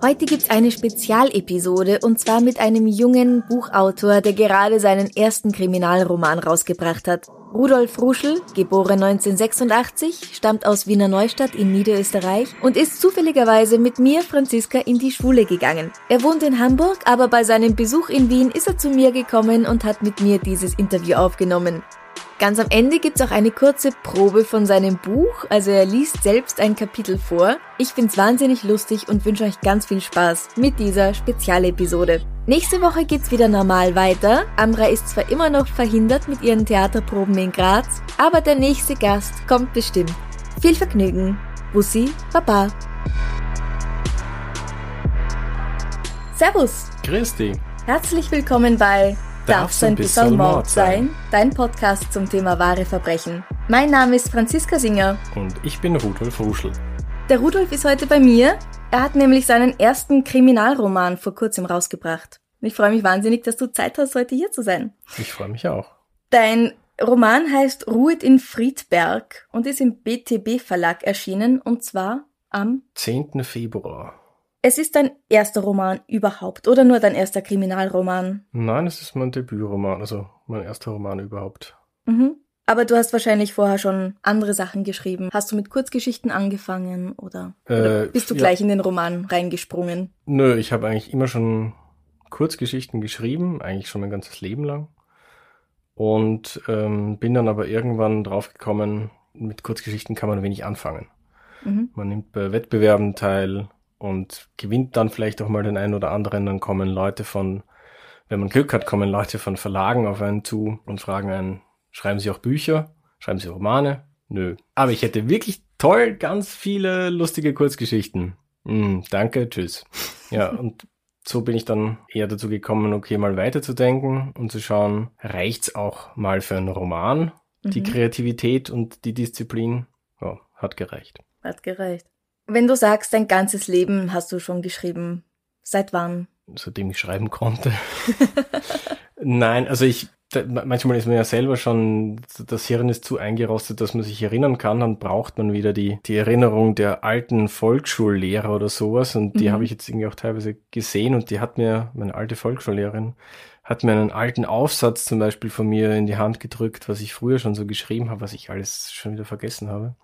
Heute gibt's eine Spezialepisode und zwar mit einem jungen Buchautor, der gerade seinen ersten Kriminalroman rausgebracht hat. Rudolf Ruschel, geboren 1986, stammt aus Wiener Neustadt in Niederösterreich und ist zufälligerweise mit mir, Franziska, in die Schule gegangen. Er wohnt in Hamburg, aber bei seinem Besuch in Wien ist er zu mir gekommen und hat mit mir dieses Interview aufgenommen. Ganz am Ende gibt's auch eine kurze Probe von seinem Buch, also er liest selbst ein Kapitel vor. Ich find's wahnsinnig lustig und wünsche euch ganz viel Spaß mit dieser Spezialepisode. Nächste Woche geht's wieder normal weiter. Amra ist zwar immer noch verhindert mit ihren Theaterproben in Graz, aber der nächste Gast kommt bestimmt. Viel Vergnügen. Bussi, Baba. Servus. Christi. Herzlich willkommen bei Darf's ein bisschen Mord sein? Dein Podcast zum Thema wahre Verbrechen. Mein Name ist Franziska Singer. Und ich bin Rudolf Ruschel. Der Rudolf ist heute bei mir. Er hat nämlich seinen ersten Kriminalroman vor kurzem rausgebracht. Ich freue mich wahnsinnig, dass du Zeit hast, heute hier zu sein. Ich freue mich auch. Dein Roman heißt Ruhet in Friedberg und ist im BTB Verlag erschienen und zwar am 10. Februar. Es ist dein erster Roman überhaupt oder nur dein erster Kriminalroman? Nein, es ist mein Debütroman, also mein erster Roman überhaupt. Mhm. Aber du hast wahrscheinlich vorher schon andere Sachen geschrieben. Hast du mit Kurzgeschichten angefangen oder, Äh, oder bist du ja. gleich in den Roman reingesprungen? Nö, ich habe eigentlich immer schon Kurzgeschichten geschrieben, eigentlich schon mein ganzes Leben lang. Und ähm, bin dann aber irgendwann draufgekommen, mit Kurzgeschichten kann man wenig anfangen. Mhm. Man nimmt bei Wettbewerben teil und gewinnt dann vielleicht auch mal den einen oder anderen. Dann kommen Leute von, wenn man Glück hat, kommen Leute von Verlagen auf einen zu und fragen einen, schreiben Sie auch Bücher? Schreiben Sie Romane? Nö. Aber ich hätte wirklich toll ganz viele lustige Kurzgeschichten. Hm, danke, tschüss. Ja, und so bin ich dann eher dazu gekommen, okay, mal weiterzudenken und zu schauen, reicht's auch mal für einen Roman, die Mhm. Kreativität und die Disziplin? Ja, hat gereicht. Hat gereicht. Wenn du sagst, dein ganzes Leben hast du schon geschrieben, seit wann? seitdem ich schreiben konnte. Nein, also ich, da, manchmal ist man ja selber schon, das Hirn ist zu eingerostet, dass man sich erinnern kann, dann braucht man wieder die, die Erinnerung der alten Volksschullehrer oder sowas und die Mhm. habe ich jetzt irgendwie auch teilweise gesehen und die hat mir, meine alte Volksschullehrerin, hat mir einen alten Aufsatz zum Beispiel von mir in die Hand gedrückt, was ich früher schon so geschrieben habe, was ich alles schon wieder vergessen habe.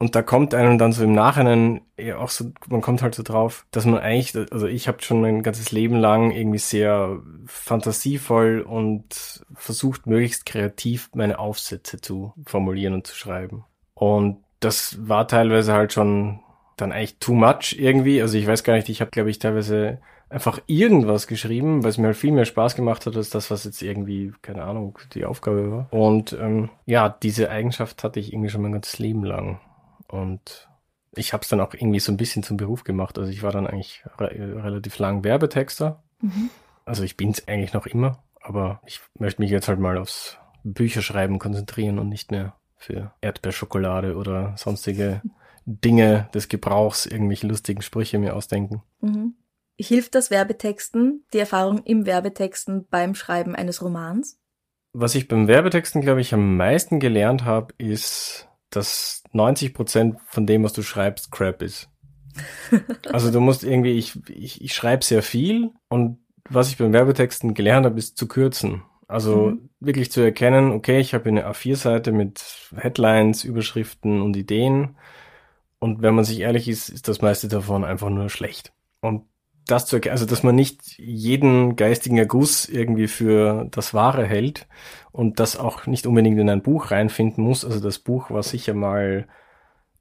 Und da kommt einem dann so im Nachhinein ja auch so, man kommt halt so drauf, dass man eigentlich, also ich habe schon mein ganzes Leben lang irgendwie sehr fantasievoll und versucht, möglichst kreativ meine Aufsätze zu formulieren und zu schreiben. Und das war teilweise halt schon dann eigentlich too much irgendwie. Also ich weiß gar nicht, ich habe, glaube ich, teilweise einfach irgendwas geschrieben, weil es mir halt viel mehr Spaß gemacht hat, als das, was jetzt irgendwie, keine Ahnung, die Aufgabe war. Und ähm, ja, diese Eigenschaft hatte ich irgendwie schon mein ganzes Leben lang. Und ich habe es dann auch irgendwie so ein bisschen zum Beruf gemacht. Also ich war dann eigentlich re relativ lang Werbetexter. Mhm. Also ich bin es eigentlich noch immer, aber ich möchte mich jetzt halt mal aufs Bücherschreiben konzentrieren und nicht mehr für Erdbeerschokolade oder sonstige Dinge des Gebrauchs irgendwelche lustigen Sprüche mir ausdenken. Mhm. Hilft das Werbetexten, die Erfahrung im Werbetexten beim Schreiben eines Romans? Was ich beim Werbetexten, glaube ich, am meisten gelernt habe, ist, dass 90 Prozent von dem, was du schreibst, Crap ist. Also du musst irgendwie, ich, ich, ich schreibe sehr viel und was ich beim Werbetexten gelernt habe, ist zu kürzen. Also Mhm. wirklich zu erkennen, okay, ich habe eine A4-Seite mit Headlines, Überschriften und Ideen. Und wenn man sich ehrlich ist, ist das meiste davon einfach nur schlecht. Und das zu also dass man nicht jeden geistigen Erguss irgendwie für das Wahre hält und das auch nicht unbedingt in ein Buch reinfinden muss. Also das Buch war sicher mal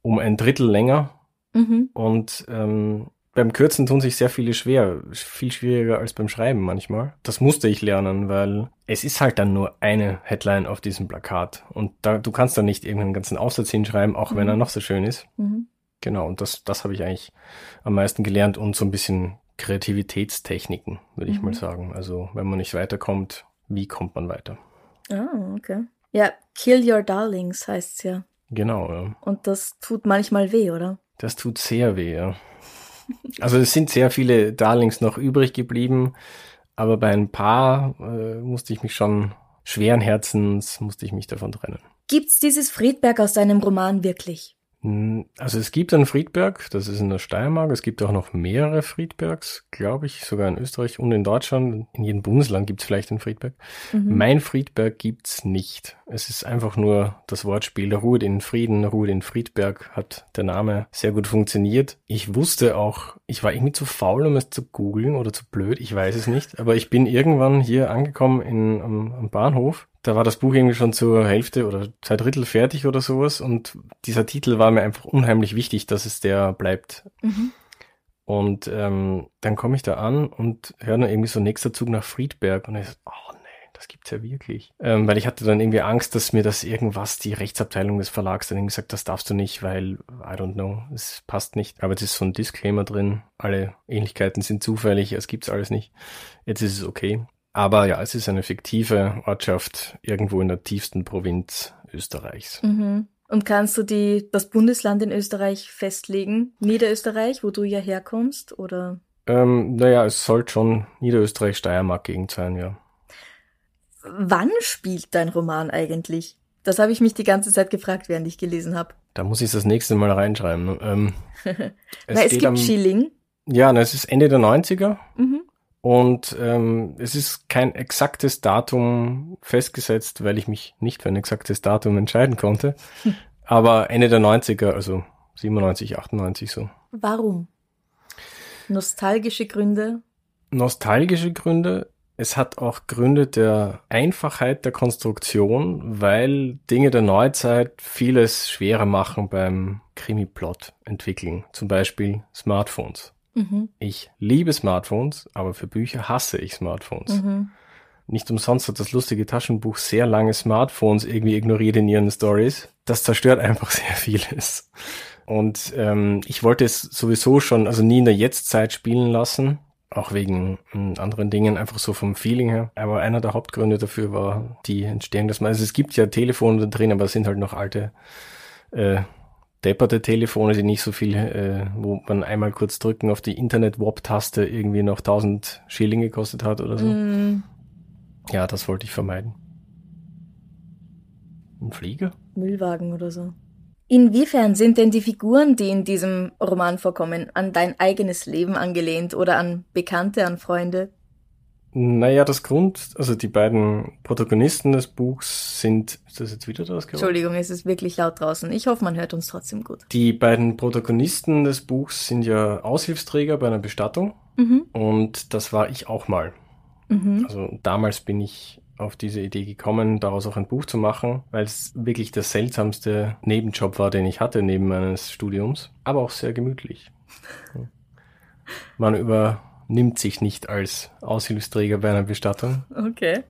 um ein Drittel länger Mhm. und ähm, beim Kürzen tun sich sehr viele schwer, viel schwieriger als beim Schreiben manchmal. Das musste ich lernen, weil es ist halt dann nur eine Headline auf diesem Plakat und da du kannst da nicht irgendeinen ganzen Aufsatz hinschreiben, auch wenn Mhm. er noch so schön ist. Mhm. Genau, und das, das habe ich eigentlich am meisten gelernt und so ein bisschen Kreativitätstechniken, würde ich mal Mhm. sagen. Also wenn man nicht weiterkommt, wie kommt man weiter? Ah, okay. Ja, Kill Your Darlings heißt's ja. Genau, ja. Und das tut manchmal weh, oder? Das tut sehr weh, ja. Also es sind sehr viele Darlings noch übrig geblieben, aber bei ein paar äh, musste ich mich schon schweren Herzens musste ich mich davon trennen. Gibt's dieses Friedberg aus deinem Roman wirklich? Hm, Also es gibt einen Friedberg, das ist in der Steiermark. Es gibt auch noch mehrere Friedbergs, glaube ich, sogar in Österreich und in Deutschland. In jedem Bundesland gibt es vielleicht einen Friedberg. Mhm. Mein Friedberg gibt's nicht. Es ist einfach nur das Wortspiel Ruhe in Frieden, Ruhe in Friedberg hat der Name sehr gut funktioniert. Ich wusste auch, ich war irgendwie zu faul, um es zu googeln oder zu blöd, ich weiß es nicht. Aber ich bin irgendwann hier angekommen in, am, am Bahnhof. Da war das Buch irgendwie schon zur Hälfte oder zwei Drittel fertig oder sowas. Und dieser Titel war mir einfach unheimlich wichtig, dass es der bleibt. Mhm. Und ähm, dann komme ich da an und höre dann irgendwie so nächster Zug nach Friedberg und ich so, oh nee, das gibt's ja wirklich. Ähm, weil ich hatte dann irgendwie Angst, dass mir das irgendwas, die Rechtsabteilung des Verlags dann irgendwie sagt, das darfst du nicht, weil, I don't know, es passt nicht. Aber jetzt ist so ein Disclaimer drin, alle Ähnlichkeiten sind zufällig, es gibt's alles nicht. Jetzt ist es okay. Aber ja, es ist eine fiktive Ortschaft irgendwo in der tiefsten Provinz Österreichs. Mhm. Und kannst du die, das Bundesland in Österreich festlegen? Niederösterreich, wo du ja herkommst, oder? Ähm, naja, es sollte schon Niederösterreich-Steiermark-Gegend sein, ja. Wann spielt dein Roman eigentlich? Das habe ich mich die ganze Zeit gefragt, während ich gelesen habe. Da muss ich das nächste Mal reinschreiben. Ähm, Na, es gibt am- Schilling. Ja, na, es ist Ende der 90er Mhm. Und ähm, es ist kein exaktes Datum festgesetzt, weil ich mich nicht für ein exaktes Datum entscheiden konnte. Aber Ende der 90er, also 97, 98 so. Warum? Nostalgische Gründe? Nostalgische Gründe. Es hat auch Gründe der Einfachheit der Konstruktion, weil Dinge der Neuzeit vieles schwerer machen beim Krimi-Plot entwickeln. Zum Beispiel Smartphones. Mhm. Ich liebe Smartphones, aber für Bücher hasse ich Smartphones. Mhm. Nicht umsonst hat das lustige Taschenbuch sehr lange Smartphones irgendwie ignoriert in ihren Stories. Das zerstört einfach sehr vieles. Und ähm, ich wollte es sowieso schon, also nie in der Jetztzeit spielen lassen, auch wegen ähm, anderen Dingen, einfach so vom Feeling her. Aber einer der Hauptgründe dafür war die Entstehung des, also es gibt ja Telefone da drin, aber es sind halt noch alte äh, depperte Telefone, die nicht so viel, äh, wo man einmal kurz drücken auf die Internet-Wop-Taste irgendwie noch 1000 Schilling gekostet hat oder so. Mm, Ja, das wollte ich vermeiden. Ein Flieger? Müllwagen oder so. Inwiefern sind denn die Figuren, die in diesem Roman vorkommen, an dein eigenes Leben angelehnt oder an Bekannte, an Freunde? Naja, das Grund, also die beiden Protagonisten des Buchs sind, ist das jetzt wieder das? Entschuldigung, es ist wirklich laut draußen. Ich hoffe, man hört uns trotzdem gut. Die beiden Protagonisten des Buchs sind ja Aushilfsträger bei einer Bestattung Mhm. und das war ich auch mal. Mhm. Also damals bin ich auf diese Idee gekommen, daraus auch ein Buch zu machen, weil es wirklich der seltsamste Nebenjob war, den ich hatte neben meines Studiums, aber auch sehr gemütlich. Man übernimmt sich nicht als Aushilfsträger bei einer Bestattung. Okay.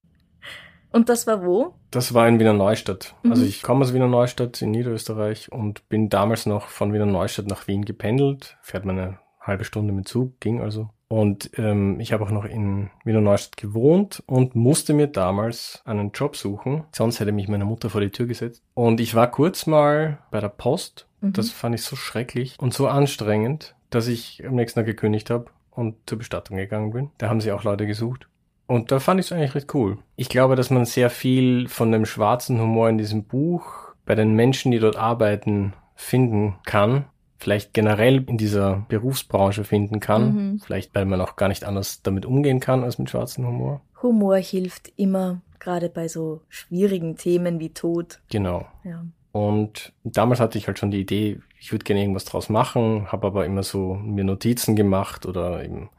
Und das war wo? Das war in Wiener Neustadt. Mhm. Also ich komme aus Wiener Neustadt in Niederösterreich und bin damals noch von Wiener Neustadt nach Wien gependelt. Fährt man eine halbe Stunde mit Zug, ging also. Und ähm, ich habe auch noch in Wiener Neustadt gewohnt und musste mir damals einen Job suchen. Sonst hätte mich meine Mutter vor die Tür gesetzt. Und ich war kurz mal bei der Post. Mhm. Das fand ich so schrecklich und so anstrengend, dass ich am nächsten Tag gekündigt habe und zur Bestattung gegangen bin. Da haben sie auch Leute gesucht. Und da fand ich es eigentlich recht cool. Ich glaube, dass man sehr viel von dem schwarzen Humor in diesem Buch bei den Menschen, die dort arbeiten, finden kann. Vielleicht generell in dieser Berufsbranche finden kann. Mhm. Vielleicht, weil man auch gar nicht anders damit umgehen kann als mit schwarzem Humor. Humor hilft immer, gerade bei so schwierigen Themen wie Tod. Genau. Ja. Und damals hatte ich halt schon die Idee, ich würde gerne irgendwas draus machen, habe aber immer so mir Notizen gemacht oder eben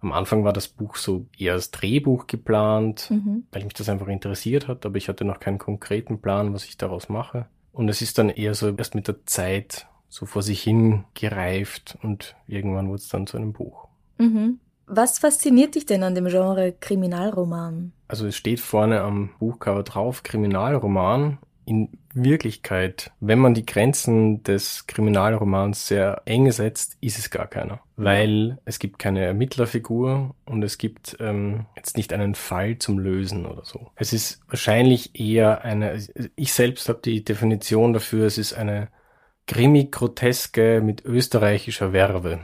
am Anfang war das Buch so eher als Drehbuch geplant, Mhm. weil mich das einfach interessiert hat, aber ich hatte noch keinen konkreten Plan, was ich daraus mache. Und es ist dann eher so erst mit der Zeit so vor sich hin gereift und irgendwann wurde es dann zu einem Buch. Mhm. Was fasziniert dich denn an dem Genre Kriminalroman? Also es steht vorne am Buchcover drauf, Kriminalroman. In Wirklichkeit, wenn man die Grenzen des Kriminalromans sehr eng setzt, ist es gar keiner. Weil es gibt keine Ermittlerfigur und es gibt ähm, jetzt nicht einen Fall zum Lösen oder so. Es ist wahrscheinlich eher eine, ich selbst habe die Definition dafür, es ist eine Krimi-Groteske mit österreichischer Werbe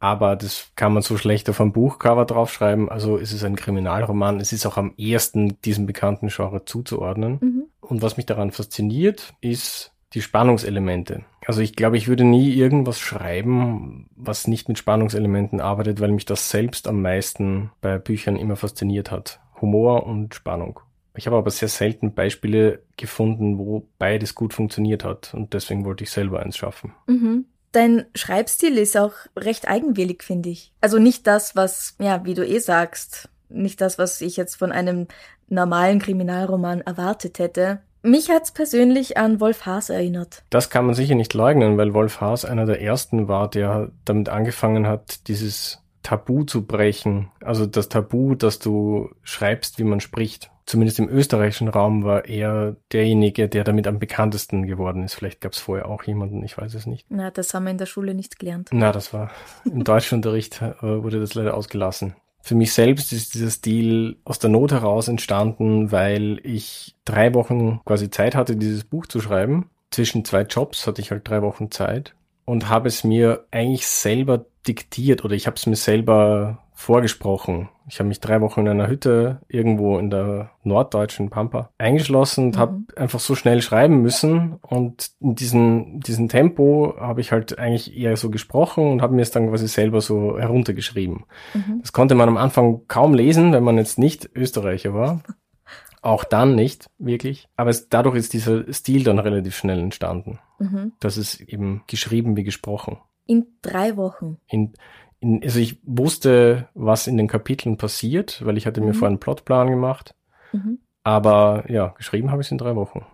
aber das kann man so schlecht auf einem Buchcover draufschreiben. Also ist es ein Kriminalroman. Es ist auch am ehesten diesem bekannten Genre zuzuordnen. Mhm. Und was mich daran fasziniert, ist die Spannungselemente. Also ich glaube, ich würde nie irgendwas schreiben, was nicht mit Spannungselementen arbeitet, weil mich das selbst am meisten bei Büchern immer fasziniert hat. Humor und Spannung. Ich habe aber sehr selten Beispiele gefunden, wo beides gut funktioniert hat und deswegen wollte ich selber eins schaffen. Mhm. Dein Schreibstil ist auch recht eigenwillig, finde ich. Also nicht das, was, ja, wie du eh sagst, nicht das, was ich jetzt von einem normalen Kriminalroman erwartet hätte. Mich hat's persönlich an Wolf Haas erinnert. Das kann man sicher nicht leugnen, weil Wolf Haas einer der ersten war, der damit angefangen hat, dieses Tabu zu brechen. Also das Tabu, dass du schreibst, wie man spricht zumindest im österreichischen Raum war er derjenige, der damit am bekanntesten geworden ist. Vielleicht gab es vorher auch jemanden, ich weiß es nicht. Na, das haben wir in der Schule nicht gelernt. Na, das war im Deutschunterricht äh, wurde das leider ausgelassen. Für mich selbst ist dieser Stil aus der Not heraus entstanden, weil ich drei Wochen quasi Zeit hatte, dieses Buch zu schreiben. Zwischen zwei Jobs hatte ich halt drei Wochen Zeit und habe es mir eigentlich selber diktiert oder ich habe es mir selber vorgesprochen. Ich habe mich drei Wochen in einer Hütte irgendwo in der norddeutschen Pampa eingeschlossen und mhm. habe einfach so schnell schreiben müssen. Und in diesem, diesem Tempo habe ich halt eigentlich eher so gesprochen und habe mir es dann quasi selber so heruntergeschrieben. Mhm. Das konnte man am Anfang kaum lesen, wenn man jetzt nicht Österreicher war. Auch dann nicht, wirklich. Aber es, dadurch ist dieser Stil dann relativ schnell entstanden. Mhm. Das ist eben geschrieben wie gesprochen. In drei Wochen. In, in, also ich wusste, was in den Kapiteln passiert, weil ich hatte mhm. mir vorher einen Plotplan gemacht. Mhm. Aber ja, geschrieben habe ich es in drei Wochen.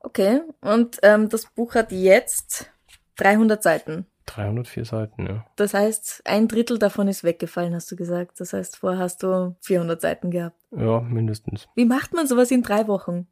Okay, und ähm, das Buch hat jetzt 300 Seiten. 304 Seiten, ja. Das heißt, ein Drittel davon ist weggefallen, hast du gesagt. Das heißt, vorher hast du 400 Seiten gehabt. Ja, mindestens. Wie macht man sowas in drei Wochen?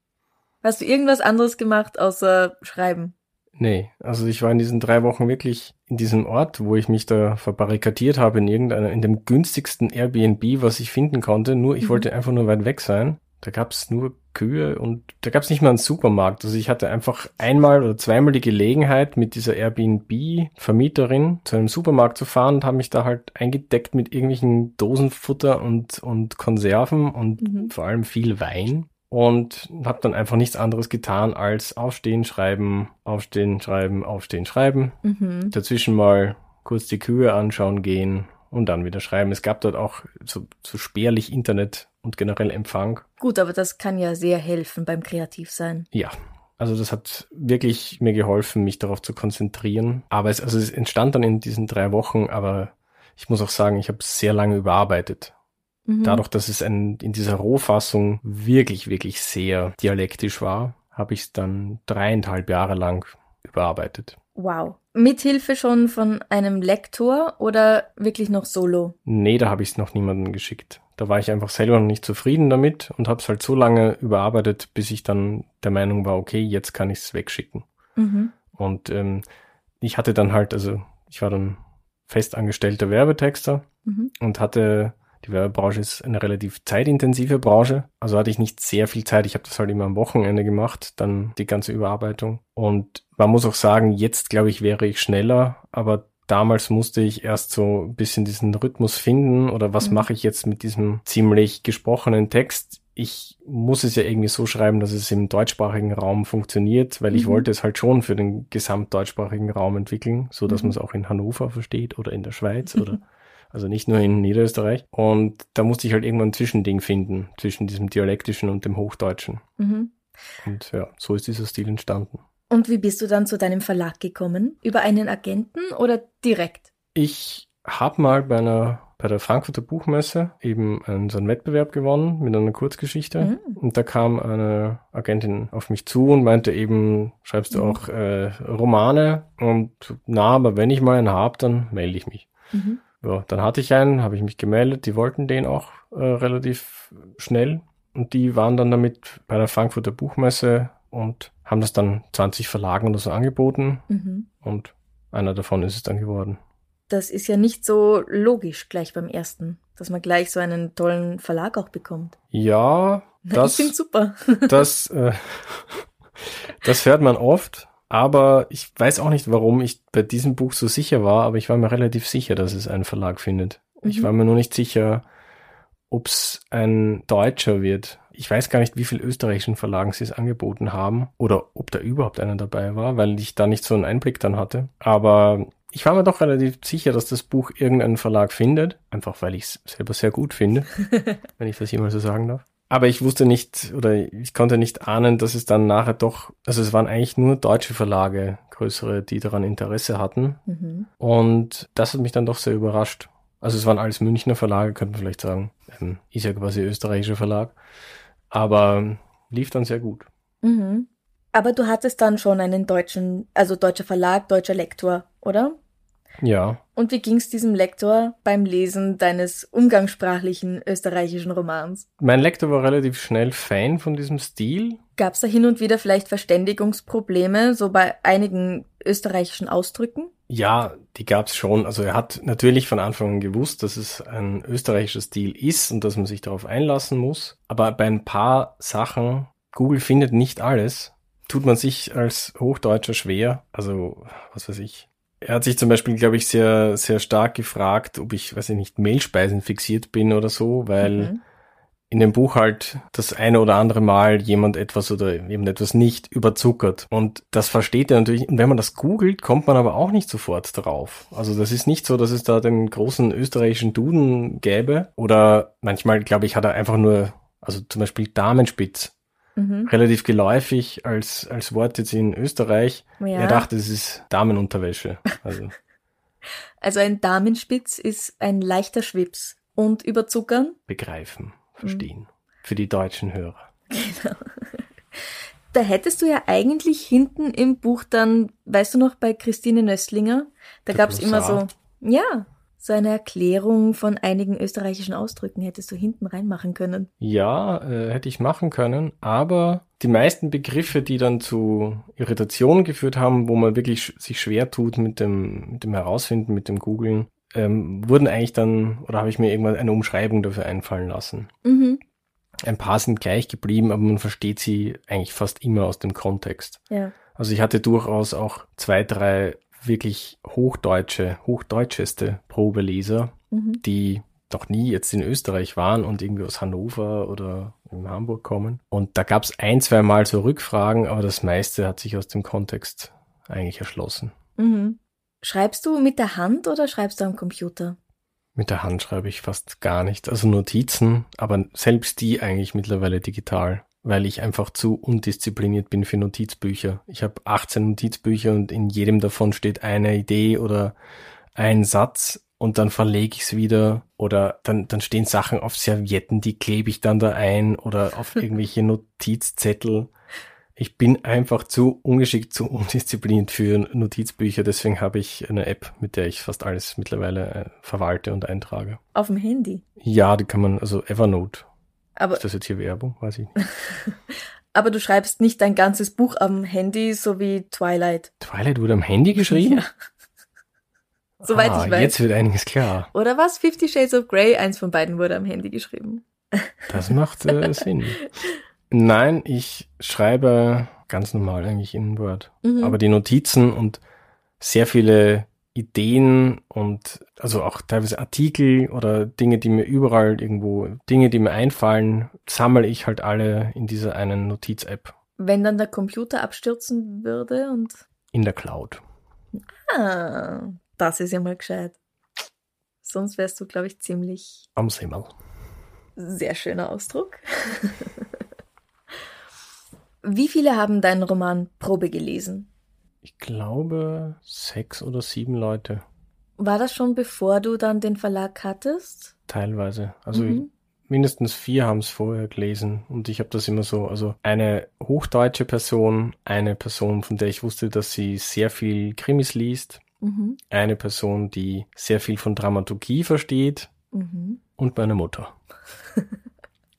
Hast du irgendwas anderes gemacht außer schreiben? Nee, also ich war in diesen drei Wochen wirklich in diesem Ort, wo ich mich da verbarrikadiert habe, in irgendeiner, in dem günstigsten Airbnb, was ich finden konnte. Nur, ich mhm. wollte einfach nur weit weg sein. Da gab's nur Kühe und da gab's nicht mal einen Supermarkt. Also ich hatte einfach einmal oder zweimal die Gelegenheit, mit dieser Airbnb-Vermieterin zu einem Supermarkt zu fahren und habe mich da halt eingedeckt mit irgendwelchen Dosenfutter und, und Konserven und mhm. vor allem viel Wein und habe dann einfach nichts anderes getan als aufstehen, schreiben, aufstehen, schreiben, aufstehen, schreiben. Mhm. Dazwischen mal kurz die Kühe anschauen gehen und dann wieder schreiben. Es gab dort auch so, so spärlich Internet und generell Empfang. Gut, aber das kann ja sehr helfen beim Kreativsein. Ja. Also das hat wirklich mir geholfen, mich darauf zu konzentrieren. Aber es, also es entstand dann in diesen drei Wochen, aber ich muss auch sagen, ich habe sehr lange überarbeitet. Mhm. Dadurch, dass es ein, in dieser Rohfassung wirklich, wirklich sehr dialektisch war, habe ich es dann dreieinhalb Jahre lang überarbeitet. Wow. Mithilfe schon von einem Lektor oder wirklich noch solo? Nee, da habe ich es noch niemandem geschickt. Da war ich einfach selber noch nicht zufrieden damit und habe es halt so lange überarbeitet, bis ich dann der Meinung war, okay, jetzt kann ich es wegschicken. Mhm. Und ähm, ich hatte dann halt, also ich war dann festangestellter Werbetexter mhm. und hatte die Werbebranche ist eine relativ zeitintensive Branche. Also hatte ich nicht sehr viel Zeit. Ich habe das halt immer am Wochenende gemacht, dann die ganze Überarbeitung. Und man muss auch sagen, jetzt glaube ich, wäre ich schneller, aber damals musste ich erst so ein bisschen diesen Rhythmus finden oder was mhm. mache ich jetzt mit diesem ziemlich gesprochenen Text. Ich muss es ja irgendwie so schreiben, dass es im deutschsprachigen Raum funktioniert, weil ich mhm. wollte es halt schon für den gesamtdeutschsprachigen Raum entwickeln, so dass mhm. man es auch in Hannover versteht oder in der Schweiz oder Also nicht nur in Niederösterreich. Und da musste ich halt irgendwann ein Zwischending finden, zwischen diesem Dialektischen und dem Hochdeutschen. Mhm. Und ja, so ist dieser Stil entstanden. Und wie bist du dann zu deinem Verlag gekommen? Über einen Agenten oder direkt? Ich habe mal bei einer bei der Frankfurter Buchmesse eben einen, so einen Wettbewerb gewonnen mit einer Kurzgeschichte. Mhm. Und da kam eine Agentin auf mich zu und meinte eben, schreibst du mhm. auch äh, Romane? Und na, aber wenn ich mal einen hab, dann melde ich mich. Mhm ja, dann hatte ich einen, habe ich mich gemeldet, die wollten den auch äh, relativ schnell und die waren dann damit bei der Frankfurter Buchmesse und haben das dann 20 Verlagen oder so angeboten Mhm. und einer davon ist es dann geworden. Das ist ja nicht so logisch gleich beim ersten, dass man gleich so einen tollen Verlag auch bekommt. Ja, das, ich finde super. das, äh, das hört man oft, aber ich weiß auch nicht, warum ich bei diesem Buch so sicher war, aber ich war mir relativ sicher, dass es einen Verlag findet. Ich Mhm. war mir nur nicht sicher, ob es ein Deutscher wird. Ich weiß gar nicht, wie viel österreichischen Verlagen sie es angeboten haben oder ob da überhaupt einer dabei war, weil ich da nicht so einen Einblick dann hatte. Aber ich war mir doch relativ sicher, dass das Buch irgendeinen Verlag findet, einfach weil ich es selber sehr gut finde, wenn ich das jemals so sagen darf. Aber ich wusste nicht oder ich konnte nicht ahnen, dass es dann nachher doch, also es waren eigentlich nur deutsche Verlage, größere, die daran Interesse hatten. Mhm. Und das hat mich dann doch sehr überrascht. Also es waren alles Münchner Verlage, könnte man vielleicht sagen. Ähm, Ist ja quasi österreichischer Verlag. Aber lief dann sehr gut. Mhm. Aber du hattest dann schon einen deutschen, also deutscher Verlag, deutscher Lektor, oder? Ja. Und wie ging's diesem Lektor beim Lesen deines umgangssprachlichen österreichischen Romans? Mein Lektor war relativ schnell Fan von diesem Stil. Gab's da hin und wieder vielleicht Verständigungsprobleme, so bei einigen österreichischen Ausdrücken? Ja, die gab's schon. Also er hat natürlich von Anfang an gewusst, dass es ein österreichischer Stil ist und dass man sich darauf einlassen muss. Aber bei ein paar Sachen, Google findet nicht alles, tut man sich als Hochdeutscher schwer. Also, was weiß ich. Er hat sich zum Beispiel, glaube ich, sehr, sehr stark gefragt, ob ich, weiß ich nicht, Mehlspeisen fixiert bin oder so, weil Mhm. in dem Buch halt das eine oder andere Mal jemand etwas oder jemand etwas nicht überzuckert. Und das versteht er natürlich. Und wenn man das googelt, kommt man aber auch nicht sofort drauf. Also das ist nicht so, dass es da den großen österreichischen Duden gäbe. Oder manchmal, glaube ich, hat er einfach nur, also zum Beispiel Damenspitz, Mhm. relativ geläufig als, als Wort jetzt in Österreich. Ja. Er dachte, es ist Damenunterwäsche. Also Also ein Damenspitz ist ein leichter Schwips. Und überzuckern? begreifen, verstehen. Für die deutschen Hörer. Da hättest du ja eigentlich hinten im Buch dann, weißt du noch, bei Christine Nöstlinger, da Der gab's immer so, ja, so eine Erklärung von einigen österreichischen Ausdrücken hättest du hinten reinmachen können. Ja, äh, hätte ich machen können, aber die meisten Begriffe, die dann zu Irritationen geführt haben, wo man wirklich sch sich schwer tut mit dem, mit dem Herausfinden, mit dem Googlen, ähm, wurden eigentlich dann, oder habe ich mir irgendwann eine Umschreibung dafür einfallen lassen. Mhm. Ein paar sind gleich geblieben, aber man versteht sie eigentlich fast immer aus dem Kontext. Ja. Also ich hatte durchaus auch zwei, drei wirklich hochdeutsche, hochdeutscheste Probeleser, Mhm. die noch nie jetzt in Österreich waren und irgendwie aus Hannover oder in Hamburg kommen. Und da gab es ein, zwei Mal so Rückfragen, aber das meiste hat sich aus dem Kontext eigentlich erschlossen. Mhm. Schreibst du mit der Hand oder schreibst du am Computer? Mit der Hand schreibe ich fast gar nicht. Also Notizen, aber selbst die eigentlich mittlerweile digital, weil ich einfach zu undiszipliniert bin für Notizbücher. Ich habe 18 Notizbücher und in jedem davon steht eine Idee oder ein Satz und dann verlege ich es wieder oder dann, dann stehen Sachen auf Servietten, die klebe ich dann da ein oder auf irgendwelche Notizzettel. Ich bin einfach zu ungeschickt, zu undiszipliniert für Notizbücher. Deswegen habe ich eine App, mit der ich fast alles mittlerweile äh, verwalte und eintrage. Auf dem Handy. Ja, die kann man, also Evernote. Aber, Ist das jetzt hier Werbung? Weiß ich nicht. aber du schreibst nicht dein ganzes Buch am Handy, so wie Twilight. Twilight wurde am Handy geschrieben? Ja. Soweit ah, ich weiß. Jetzt wird einiges klar. Oder was? Fifty Shades of Grey? Eins von beiden wurde am Handy geschrieben. Das macht äh, Sinn. Nein, ich schreibe ganz normal eigentlich in Word. Mhm. Aber die Notizen und sehr viele Ideen und also auch teilweise Artikel oder Dinge, die mir überall irgendwo, Dinge, die mir einfallen, sammle ich halt alle in dieser einen Notiz-App Wenn dann der Computer abstürzen würde und. in der Cloud. Ah, das ist ja mal gescheit. Sonst wärst du, glaube ich, ziemlich Am Simmel. sehr schöner Ausdruck. Wie viele haben deinen Roman Probe gelesen? Ich glaube sechs oder sieben Leute. War das schon bevor du dann den Verlag hattest? Teilweise. Also Mhm. mindestens vier haben es vorher gelesen und ich habe das immer so, also eine hochdeutsche Person, eine Person, von der ich wusste, dass sie sehr viel Krimis liest, Mhm. eine Person, die sehr viel von Dramaturgie versteht Mhm. und meine Mutter.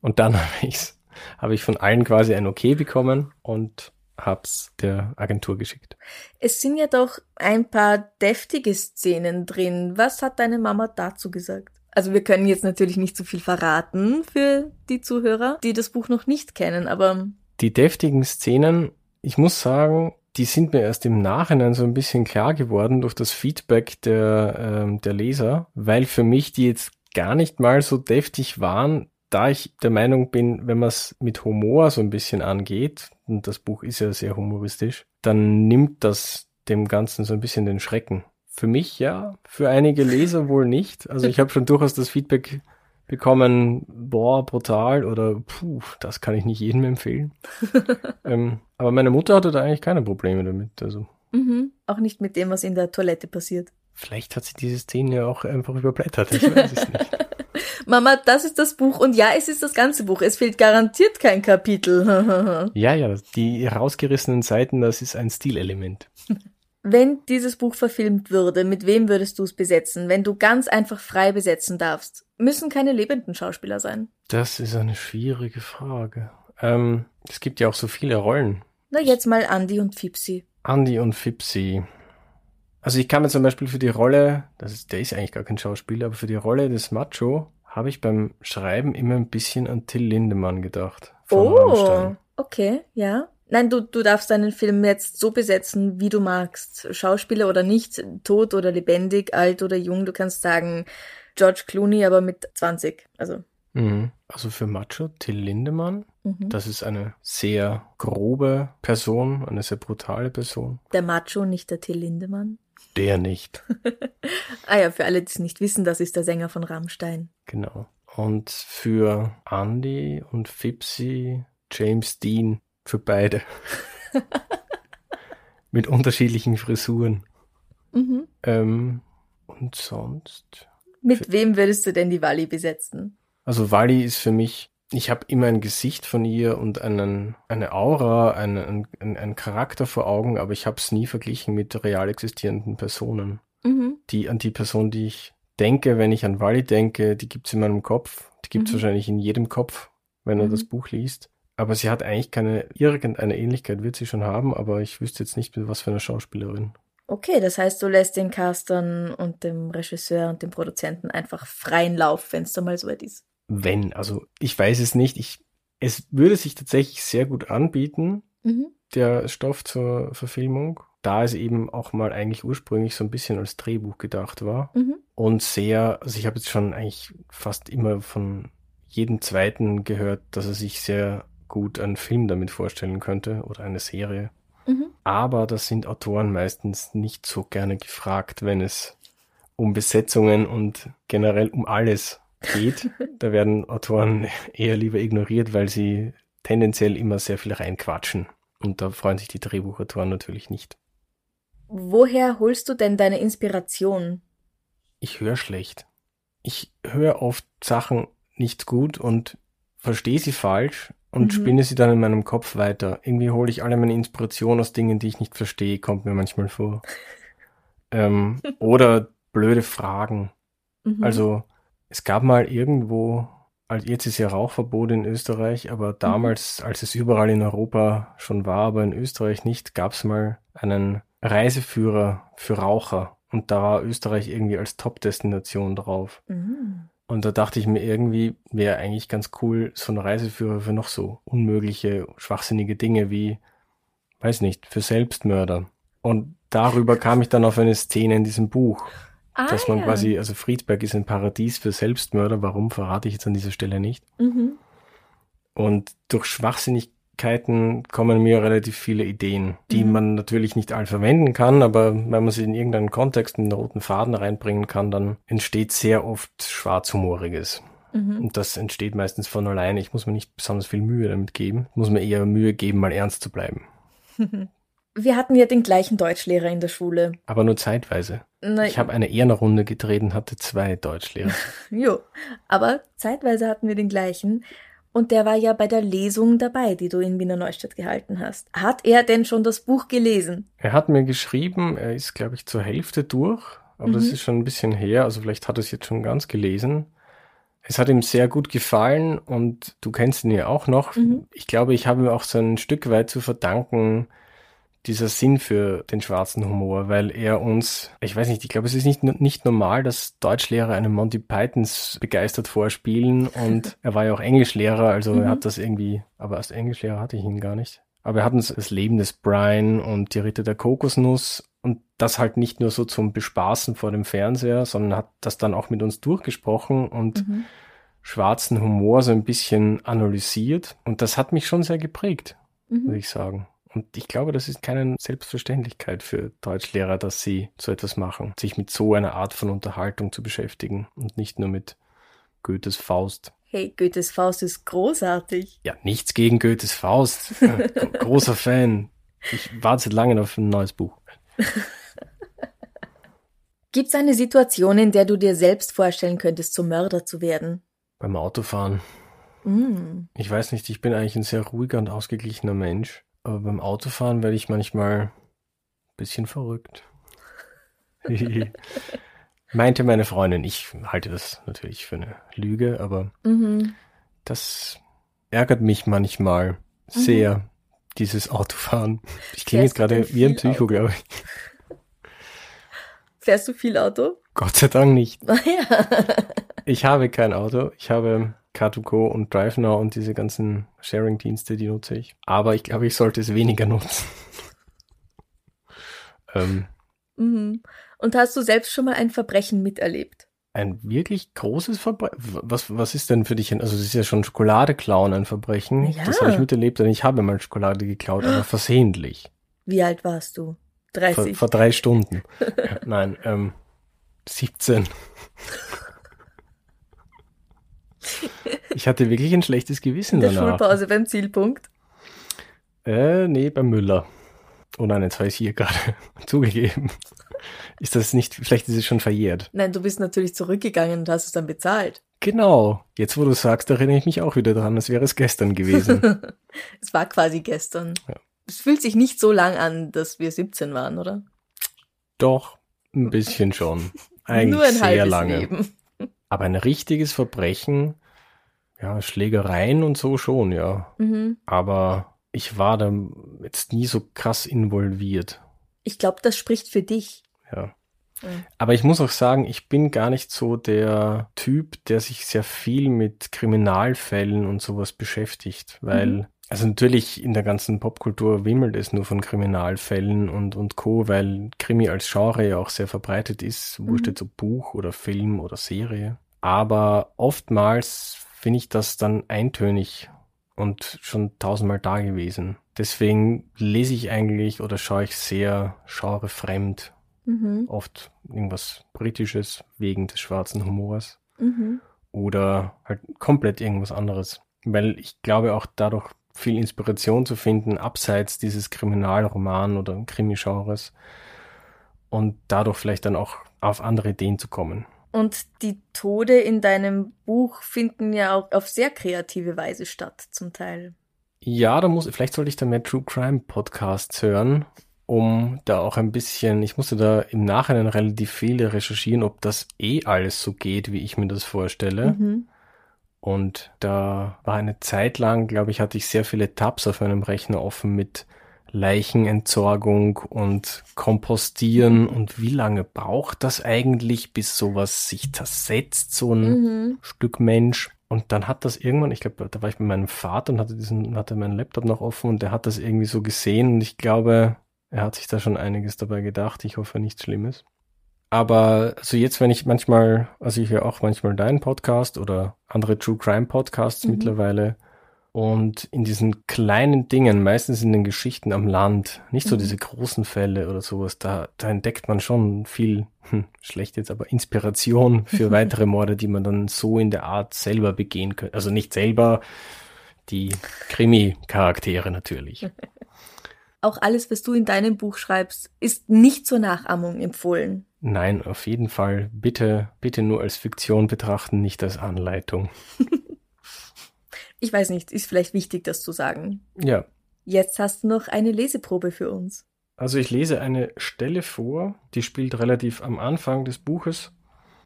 und dann habe ich's, habe ich von allen quasi ein Okay bekommen und hab's der Agentur geschickt. Es sind ja doch ein paar deftige Szenen drin. Was hat deine Mama dazu gesagt? Also wir können jetzt natürlich nicht so viel verraten für die Zuhörer, die das Buch noch nicht kennen, aber. Die deftigen Szenen, ich muss sagen, die sind mir erst im Nachhinein so ein bisschen klar geworden durch das Feedback der, ähm, der Leser, weil für mich die jetzt gar nicht mal so deftig waren, da ich der Meinung bin, wenn man es mit Humor so ein bisschen angeht, und das Buch ist ja sehr humoristisch, dann nimmt das dem Ganzen so ein bisschen den Schrecken. Für mich ja, für einige Leser wohl nicht. Also ich habe schon durchaus das Feedback bekommen, boah, brutal oder puh, das kann ich nicht jedem empfehlen. ähm, aber meine Mutter hatte da eigentlich keine Probleme damit. Also. Mhm. Auch nicht mit dem, was in der Toilette passiert. Vielleicht hat sie diese Szene ja auch einfach überblättert. Ich weiß es nicht. Mama, das ist das Buch und ja, es ist das ganze Buch. Es fehlt garantiert kein Kapitel. ja, ja, die rausgerissenen Seiten, das ist ein Stilelement. Wenn dieses Buch verfilmt würde, mit wem würdest du es besetzen, wenn du ganz einfach frei besetzen darfst? Müssen keine lebenden Schauspieler sein. Das ist eine schwierige Frage. Ähm, es gibt ja auch so viele Rollen. Na, jetzt mal Andy und Fipsi. Andy und Fipsi. Also ich kann mir zum Beispiel für die Rolle, das ist, der ist eigentlich gar kein Schauspieler, aber für die Rolle des Macho habe ich beim Schreiben immer ein bisschen an Till Lindemann gedacht. oh, Rammstein. okay, ja. Nein, du, du darfst deinen Film jetzt so besetzen, wie du magst. Schauspieler oder nicht, tot oder lebendig, alt oder jung. Du kannst sagen George Clooney, aber mit 20. Also. Mhm. Also für Macho, Till Lindemann, mhm. das ist eine sehr grobe Person, eine sehr brutale Person. Der Macho, nicht der Till Lindemann? Der nicht. ah ja, für alle, die es nicht wissen, das ist der Sänger von Rammstein. Genau. Und für Andy und Fipsy, James Dean, für beide. Mit unterschiedlichen Frisuren. Mhm. Ähm, und sonst? Mit wem würdest du denn die Wally besetzen? Also Wally ist für mich, ich habe immer ein Gesicht von ihr und einen, eine Aura, einen, einen, einen Charakter vor Augen, aber ich habe es nie verglichen mit real existierenden Personen. Mhm. Die, an die Person, die ich denke, wenn ich an Wally denke, die gibt's in meinem Kopf. Die gibt's mhm. wahrscheinlich in jedem Kopf, wenn er mhm. das Buch liest. Aber sie hat eigentlich keine, irgendeine Ähnlichkeit wird sie schon haben, aber ich wüsste jetzt nicht, mit was für eine Schauspielerin. Okay, das heißt, du lässt den Castern und dem Regisseur und dem Produzenten einfach freien Lauf, wenn es da mal so weit ist. Wenn, also ich weiß es nicht. Ich, es würde sich tatsächlich sehr gut anbieten, mhm. der Stoff zur Verfilmung, da es eben auch mal eigentlich ursprünglich so ein bisschen als Drehbuch gedacht war. Mhm. Und sehr, also ich habe jetzt schon eigentlich fast immer von jedem zweiten gehört, dass er sich sehr gut einen Film damit vorstellen könnte oder eine Serie. Mhm. Aber das sind Autoren meistens nicht so gerne gefragt, wenn es um Besetzungen und generell um alles geht. da werden Autoren eher lieber ignoriert, weil sie tendenziell immer sehr viel reinquatschen. Und da freuen sich die Drehbuchautoren natürlich nicht. Woher holst du denn deine Inspiration? Ich höre schlecht. Ich höre oft Sachen nicht gut und verstehe sie falsch und mhm. spinne sie dann in meinem Kopf weiter. Irgendwie hole ich alle meine Inspiration aus Dingen, die ich nicht verstehe, kommt mir manchmal vor. ähm, oder blöde Fragen. Mhm. Also es gab mal irgendwo, also jetzt ist ja Rauchverbot in Österreich, aber mhm. damals, mhm. als es überall in Europa schon war, aber in Österreich nicht, gab es mal einen Reiseführer für Raucher. Und da war Österreich irgendwie als Top-Destination drauf. Mhm. Und da dachte ich mir irgendwie, wäre eigentlich ganz cool, so ein Reiseführer für noch so unmögliche, schwachsinnige Dinge wie, weiß nicht, für Selbstmörder. Und darüber kam ich dann auf eine Szene in diesem Buch. Ah, dass man ja. quasi, also Friedberg ist ein Paradies für Selbstmörder, warum verrate ich jetzt an dieser Stelle nicht. Mhm. Und durch Schwachsinnig, Möglichkeiten kommen mir relativ viele Ideen, die mhm. man natürlich nicht all verwenden kann, aber wenn man sie in irgendeinen Kontext, in den roten Faden reinbringen kann, dann entsteht sehr oft Schwarzhumoriges. Mhm. Und das entsteht meistens von alleine. Ich muss mir nicht besonders viel Mühe damit geben. Ich muss mir eher Mühe geben, mal ernst zu bleiben. Wir hatten ja den gleichen Deutschlehrer in der Schule. Aber nur zeitweise. Na, ich habe eine Ehrenrunde gedreht und hatte zwei Deutschlehrer. jo, aber zeitweise hatten wir den gleichen. Und der war ja bei der Lesung dabei, die du in Wiener Neustadt gehalten hast. Hat er denn schon das Buch gelesen? Er hat mir geschrieben, er ist, glaube ich, zur Hälfte durch, aber mhm. das ist schon ein bisschen her, also vielleicht hat er es jetzt schon ganz gelesen. Es hat ihm sehr gut gefallen und du kennst ihn ja auch noch. Mhm. Ich glaube, ich habe ihm auch so ein Stück weit zu verdanken, dieser Sinn für den schwarzen Humor, weil er uns, ich weiß nicht, ich glaube, es ist nicht, nicht normal, dass Deutschlehrer einen Monty Pythons begeistert vorspielen und er war ja auch Englischlehrer, also Mhm. er hat das irgendwie, aber als Englischlehrer hatte ich ihn gar nicht. Aber er hat uns das Leben des Brian und die Ritter der Kokosnuss und das halt nicht nur so zum Bespaßen vor dem Fernseher, sondern hat das dann auch mit uns durchgesprochen und Mhm. schwarzen Humor so ein bisschen analysiert und das hat mich schon sehr geprägt Mhm. würde ich sagen. Und ich glaube, das ist keine Selbstverständlichkeit für Deutschlehrer, dass sie so etwas machen, sich mit so einer Art von Unterhaltung zu beschäftigen und nicht nur mit Goethes Faust. Hey, Goethes Faust ist großartig. Ja, nichts gegen Goethes Faust. Großer Fan. Ich warte seit langem auf ein neues Buch. Gibt es eine Situation, in der du dir selbst vorstellen könntest, zum Mörder zu werden? Beim Autofahren. Mm. Ich weiß nicht, ich bin eigentlich ein sehr ruhiger und ausgeglichener Mensch. Aber beim Autofahren werde ich manchmal ein bisschen verrückt. Meinte meine Freundin. Ich halte das natürlich für eine Lüge, aber Mhm. das ärgert mich manchmal sehr, dieses Autofahren. Ich klinge jetzt gerade wie ein Psycho, glaube ich. Fährst du viel Auto? Gott sei Dank nicht. Ja. Ich habe kein Auto. Ich habe Car2Go und DriveNow und diese ganzen Sharing-Dienste, die nutze ich. Aber ich glaube, ich sollte es weniger nutzen. ähm, Mhm. Und hast du selbst schon mal ein Verbrechen miterlebt? ein wirklich großes Verbrechen. Was, was ist denn für dich? ein- Also, es ist ja schon Schokolade klauen ein Verbrechen. Ja. Das habe ich miterlebt, denn ich habe mal Schokolade geklaut, aber versehentlich. Wie alt warst du? Vor, 30. vor drei Stunden. nein, ähm, 17. Ich hatte wirklich ein schlechtes Gewissen In der danach. Schulpause beim Zielpunkt. Äh, nee, beim Müller. Oh nein, jetzt habe ich hier gerade zugegeben. Ist das nicht, vielleicht ist es schon verjährt. Nein, du bist natürlich zurückgegangen und hast es dann bezahlt. Genau. Jetzt, wo du sagst, erinnere ich mich auch wieder dran, als wäre es gestern gewesen. es war quasi gestern. Ja. Es fühlt sich nicht so lang an, dass wir 17 waren, oder? Doch, ein bisschen schon. Eigentlich Nur ein sehr halbes lange. Leben. Aber ein richtiges Verbrechen, ja, Schlägereien und so schon, ja. Mhm. Aber ich war da jetzt nie so krass involviert. Ich glaube, das spricht für dich. Ja. Aber ich muss auch sagen, ich bin gar nicht so der Typ, der sich sehr viel mit Kriminalfällen und sowas beschäftigt, weil, Mhm. also natürlich in der ganzen Popkultur wimmelt es nur von Kriminalfällen und, und Co., weil Krimi als Genre ja auch sehr verbreitet ist, wurscht Mhm. jetzt ob Buch oder Film oder Serie. Aber oftmals finde ich das dann eintönig und schon tausendmal da gewesen. Deswegen lese ich eigentlich oder schaue ich sehr genrefremd Mhm. oft irgendwas Britisches wegen des schwarzen Humors Mhm. oder halt komplett irgendwas anderes. Weil ich glaube auch dadurch viel Inspiration zu finden, abseits dieses Kriminalroman oder Krimi-Genres und dadurch vielleicht dann auch auf andere Ideen zu kommen. Und die Tode in deinem Buch finden ja auch auf sehr kreative Weise statt, zum Teil. Ja, da muss, vielleicht sollte ich da mehr True Crime Podcasts hören, um da auch ein bisschen, ich musste da im Nachhinein relativ viele recherchieren, ob das eh alles so geht, wie ich mir das vorstelle. Mhm. Und da war eine Zeit lang, glaube ich, hatte ich sehr viele Tabs auf meinem Rechner offen mit Leichenentsorgung und Kompostieren und wie lange braucht das eigentlich, bis sowas sich zersetzt, so ein Mhm. Stück Mensch. Und dann hat das irgendwann, ich glaube, da war ich mit meinem Vater und hatte diesen, hatte meinen Laptop noch offen und der hat das irgendwie so gesehen und ich glaube, er hat sich da schon einiges dabei gedacht. Ich hoffe nichts Schlimmes. Aber also jetzt, wenn ich manchmal, also ich höre auch manchmal deinen Podcast oder andere True Crime Podcasts Mhm. mittlerweile. Und in diesen kleinen Dingen, meistens in den Geschichten am Land, nicht so Mhm. diese großen Fälle oder sowas, da, da entdeckt man schon viel, hm, schlecht jetzt, aber Inspiration für weitere Morde, die man dann so in der Art selber begehen könnte. Also nicht selber, die Krimi-Charaktere natürlich. Auch alles, was du in deinem Buch schreibst, ist nicht zur Nachahmung empfohlen. Nein, auf jeden Fall. Bitte, bitte nur als Fiktion betrachten, nicht als Anleitung. Ich weiß nicht, ist vielleicht wichtig, das zu sagen. Ja, Jetzt hast du noch eine Leseprobe für uns. also ich lese eine Stelle vor, die spielt relativ am Anfang des Buches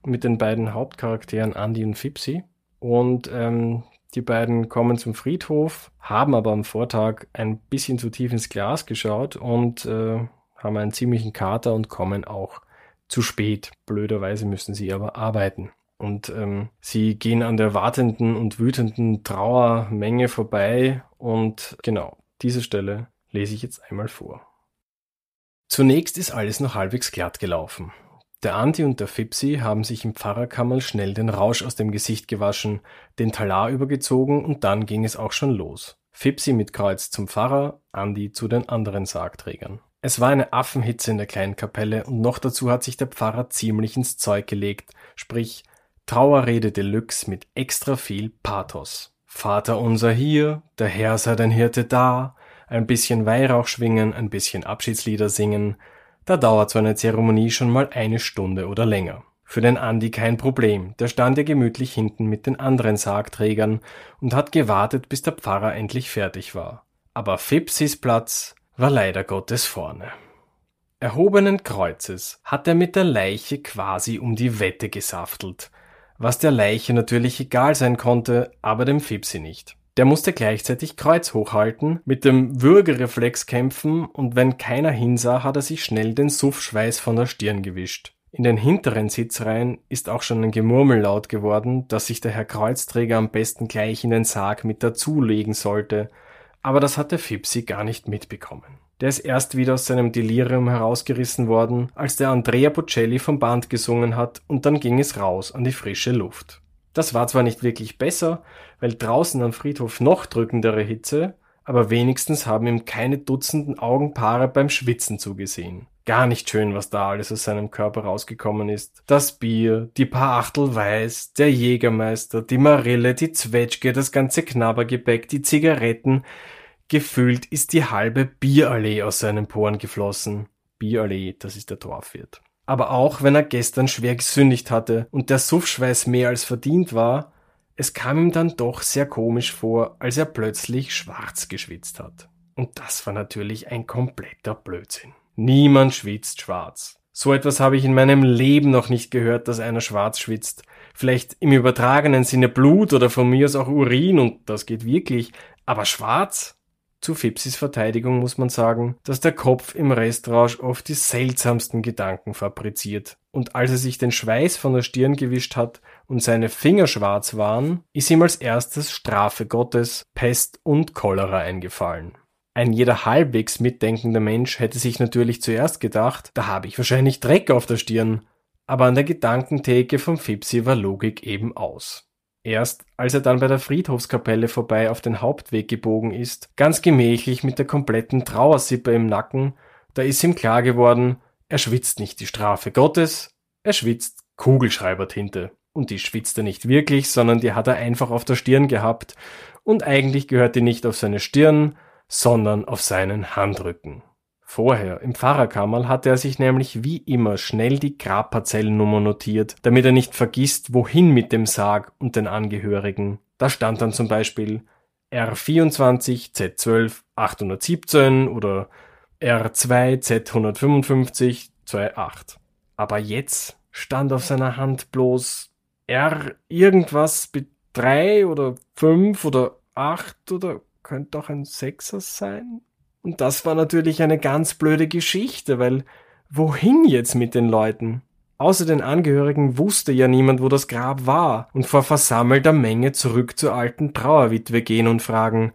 mit den beiden Hauptcharakteren Andy und Fipsi. Und ähm, die beiden kommen zum Friedhof, haben aber am Vortag ein bisschen zu tief ins Glas geschaut und äh, haben einen ziemlichen Kater und kommen auch zu spät. Blöderweise müssen sie aber arbeiten. Und ähm, sie gehen an der wartenden und wütenden Trauermenge vorbei. Und genau, diese Stelle lese ich jetzt einmal vor. Zunächst ist alles noch halbwegs glatt gelaufen. Der Andi und der Fipsi haben sich im Pfarrerkammerl schnell den Rausch aus dem Gesicht gewaschen, den Talar übergezogen und dann ging es auch schon los. Fipsi mit Kreuz zum Pfarrer, Andi zu den anderen Sargträgern. Es war eine Affenhitze in der kleinen Kapelle und noch dazu hat sich der Pfarrer ziemlich ins Zeug gelegt, sprich Trauerrede Deluxe mit extra viel Pathos. Vater unser hier, der Herr sei dein Hirte da, ein bisschen Weihrauch schwingen, ein bisschen Abschiedslieder singen, da dauert so eine Zeremonie schon mal eine Stunde oder länger. Für den Andi kein Problem, der stand ja gemütlich hinten mit den anderen Sargträgern und hat gewartet, bis der Pfarrer endlich fertig war. Aber Fipsis Platz war leider Gottes vorne. Erhobenen Kreuzes hat er mit der Leiche quasi um die Wette gesaftelt, was der Leiche natürlich egal sein konnte, aber dem Fipsi nicht. Der musste gleichzeitig Kreuz hochhalten, mit dem Würgereflex kämpfen und wenn keiner hinsah, hat er sich schnell den Suffschweiß von der Stirn gewischt. In den hinteren Sitzreihen ist auch schon ein Gemurmel laut geworden, dass sich der Herr Kreuzträger am besten gleich in den Sarg mit dazulegen sollte, aber das hatte Fipsi gar nicht mitbekommen. Der ist erst wieder aus seinem Delirium herausgerissen worden, als der Andrea Bocelli vom Band gesungen hat und dann ging es raus an die frische Luft. Das war zwar nicht wirklich besser, weil draußen am Friedhof noch drückendere Hitze, aber wenigstens haben ihm keine Dutzenden Augenpaare beim Schwitzen zugesehen. Gar nicht schön, was da alles aus seinem Körper rausgekommen ist. Das Bier, die paar Achtel Weiß, der Jägermeister, die Marille, die Zwetschge, das ganze Knabbergebäck, die Zigaretten. Gefühlt ist die halbe Bierallee aus seinen Poren geflossen. Bierallee, das ist der Dorfwirt. Aber auch wenn er gestern schwer gesündigt hatte und der Suffschweiß mehr als verdient war, es kam ihm dann doch sehr komisch vor, als er plötzlich schwarz geschwitzt hat. Und das war natürlich ein kompletter Blödsinn. Niemand schwitzt schwarz. So etwas habe ich in meinem Leben noch nicht gehört, dass einer schwarz schwitzt. Vielleicht im übertragenen Sinne Blut oder von mir aus auch Urin und das geht wirklich. Aber schwarz? Zu Fipsis Verteidigung muss man sagen, dass der Kopf im Restrausch oft die seltsamsten Gedanken fabriziert. Und als er sich den Schweiß von der Stirn gewischt hat und seine Finger schwarz waren, ist ihm als erstes Strafe Gottes, Pest und Cholera eingefallen. Ein jeder halbwegs mitdenkender Mensch hätte sich natürlich zuerst gedacht, da habe ich wahrscheinlich Dreck auf der Stirn. Aber an der Gedankentheke vom Fipsi war Logik eben aus. Erst als er dann bei der Friedhofskapelle vorbei auf den Hauptweg gebogen ist, ganz gemächlich mit der kompletten Trauersippe im Nacken, da ist ihm klar geworden, er schwitzt nicht die Strafe Gottes, er schwitzt Kugelschreibertinte. Und die schwitzt er nicht wirklich, sondern die hat er einfach auf der Stirn gehabt, und eigentlich gehört die nicht auf seine Stirn, sondern auf seinen Handrücken. Vorher, im Pfarrerkammerl, hatte er sich nämlich wie immer schnell die Grabparzellennummer notiert, damit er nicht vergisst, wohin mit dem Sarg und den Angehörigen. Da stand dann zum Beispiel R24 Z12 817 oder R2 Z155 28. Aber jetzt stand auf seiner Hand bloß R irgendwas mit 3 oder 5 oder 8 oder könnte auch ein Sechser sein? Und das war natürlich eine ganz blöde Geschichte, weil wohin jetzt mit den Leuten? Außer den Angehörigen wusste ja niemand, wo das Grab war, und vor versammelter Menge zurück zur alten Trauerwitwe gehen und fragen,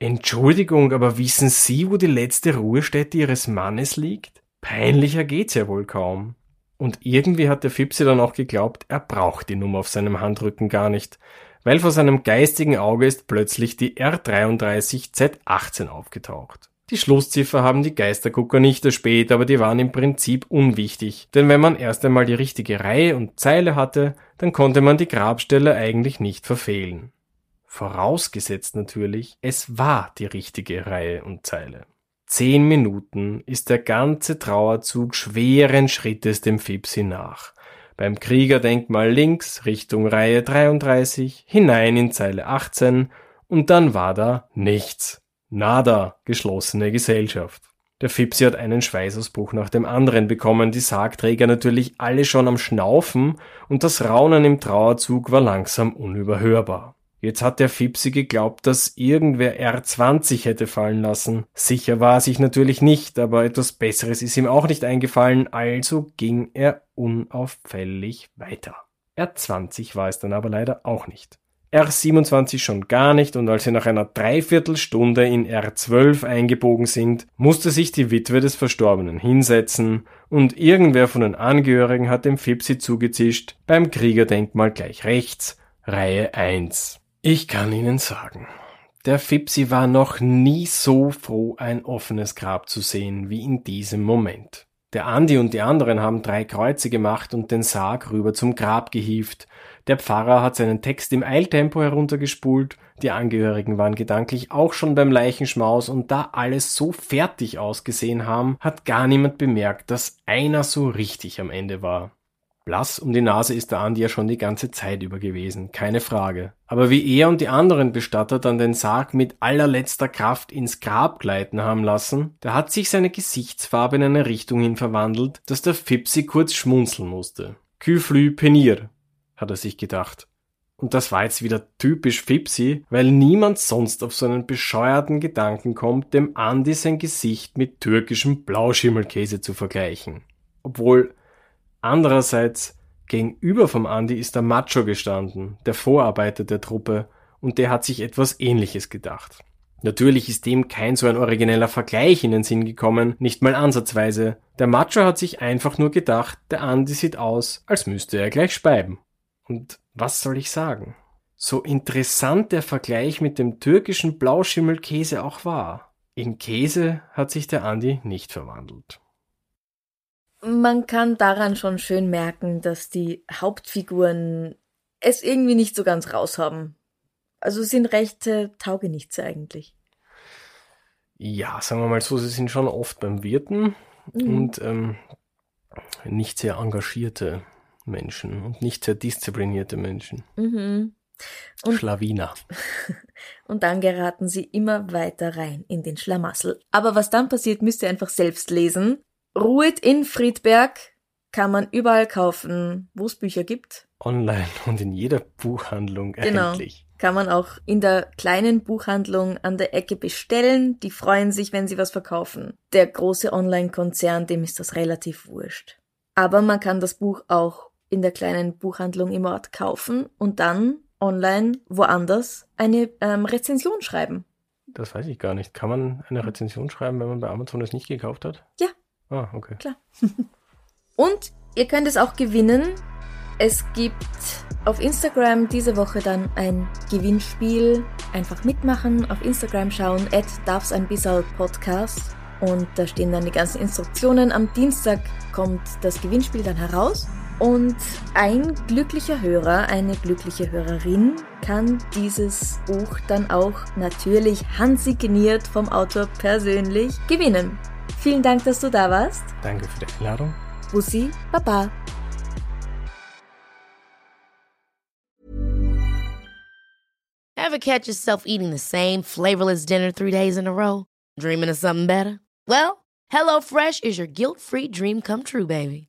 Entschuldigung, aber wissen Sie, wo die letzte Ruhestätte Ihres Mannes liegt? Peinlicher geht's ja wohl kaum. Und irgendwie hat der Fipsi dann auch geglaubt, er braucht die Nummer auf seinem Handrücken gar nicht, weil vor seinem geistigen Auge ist plötzlich die R33Z18 aufgetaucht. Die Schlussziffer haben die Geistergucker nicht erspäht, aber die waren im Prinzip unwichtig, denn wenn man erst einmal die richtige Reihe und Zeile hatte, dann konnte man die Grabstelle eigentlich nicht verfehlen. Vorausgesetzt natürlich, es war die richtige Reihe und Zeile. Zehn Minuten ist der ganze Trauerzug schweren Schrittes dem Fipsi nach. Beim Kriegerdenkmal links Richtung Reihe 33, hinein in Zeile 18 und dann war da nichts. Nada, geschlossene Gesellschaft. Der Fipsi hat einen Schweißausbruch nach dem anderen bekommen, die Sargträger natürlich alle schon am Schnaufen und das Raunen im Trauerzug war langsam unüberhörbar. Jetzt hat der Fipsi geglaubt, dass irgendwer R20 hätte fallen lassen. Sicher war er sich natürlich nicht, aber etwas Besseres ist ihm auch nicht eingefallen, also ging er unauffällig weiter. R20 war es dann aber leider auch nicht. R27 schon gar nicht und als sie nach einer Dreiviertelstunde in R12 eingebogen sind, musste sich die Witwe des Verstorbenen hinsetzen und irgendwer von den Angehörigen hat dem Fipsi zugezischt, beim Kriegerdenkmal gleich rechts, Reihe 1. Ich kann Ihnen sagen, der Fipsi war noch nie so froh, ein offenes Grab zu sehen wie in diesem Moment. Der Andi und die anderen haben drei Kreuze gemacht und den Sarg rüber zum Grab gehievt. Der Pfarrer hat seinen Text im Eiltempo heruntergespult, die Angehörigen waren gedanklich auch schon beim Leichenschmaus und da alles so fertig ausgesehen haben, hat gar niemand bemerkt, dass einer so richtig am Ende war. Blass um die Nase ist der Andi ja schon die ganze Zeit über gewesen, keine Frage. Aber wie er und die anderen Bestatter dann den Sarg mit allerletzter Kraft ins Grab gleiten haben lassen, da hat sich seine Gesichtsfarbe in eine Richtung hin verwandelt, dass der Fipsi kurz schmunzeln musste. Küflü penir, hat er sich gedacht. Und das war jetzt wieder typisch Fipsi, weil niemand sonst auf so einen bescheuerten Gedanken kommt, dem Andi sein Gesicht mit türkischem Blauschimmelkäse zu vergleichen. Obwohl, Andererseits, gegenüber vom Andi ist der Macho gestanden, der Vorarbeiter der Truppe, und der hat sich etwas ähnliches gedacht. Natürlich ist dem kein so ein origineller Vergleich in den Sinn gekommen, nicht mal ansatzweise. Der Macho hat sich einfach nur gedacht, der Andi sieht aus, als müsste er gleich speiben. Und was soll ich sagen? So interessant der Vergleich mit dem türkischen Blauschimmelkäse auch war. In Käse hat sich der Andi nicht verwandelt man kann daran schon schön merken, dass die Hauptfiguren es irgendwie nicht so ganz raushaben. Also sind recht äh, taugenichts eigentlich. Ja, sagen wir mal so, sie sind schon oft beim Wirten mhm. und ähm, nicht sehr engagierte Menschen und nicht sehr disziplinierte Menschen. Mhm. Und, Schlawiner. Und dann geraten sie immer weiter rein in den Schlamassel. Aber was dann passiert, müsst ihr einfach selbst lesen. Ruhet in Friedberg kann man überall kaufen, wo es Bücher gibt. Online und in jeder Buchhandlung genau. erhältlich. Kann man auch in der kleinen Buchhandlung an der Ecke bestellen. Die freuen sich, wenn sie was verkaufen. Der große Online-Konzern, dem ist das relativ wurscht. Aber man kann das Buch auch in der kleinen Buchhandlung im Ort kaufen und dann online woanders eine ähm, Rezension schreiben. Das weiß ich gar nicht. Kann man eine Rezension schreiben, wenn man bei Amazon es nicht gekauft hat? Ja, Ah, okay. Klar. Und ihr könnt es auch gewinnen. Es gibt auf Instagram diese Woche dann ein Gewinnspiel. Einfach mitmachen, auf Instagram schauen, at darf's ein bisschen Podcast. Und da stehen dann die ganzen Instruktionen. Am Dienstag kommt das Gewinnspiel dann heraus. Und ein glücklicher Hörer, eine glückliche Hörerin kann dieses Buch dann auch natürlich handsigniert vom Autor persönlich gewinnen. Vielen Dank, dass du da warst. Danke für die Einladung. Bussi, Baba. Ever catch yourself eating the same flavorless dinner three days in a row? Dreaming of something better? Well, HelloFresh is your guilt-free dream come true, baby.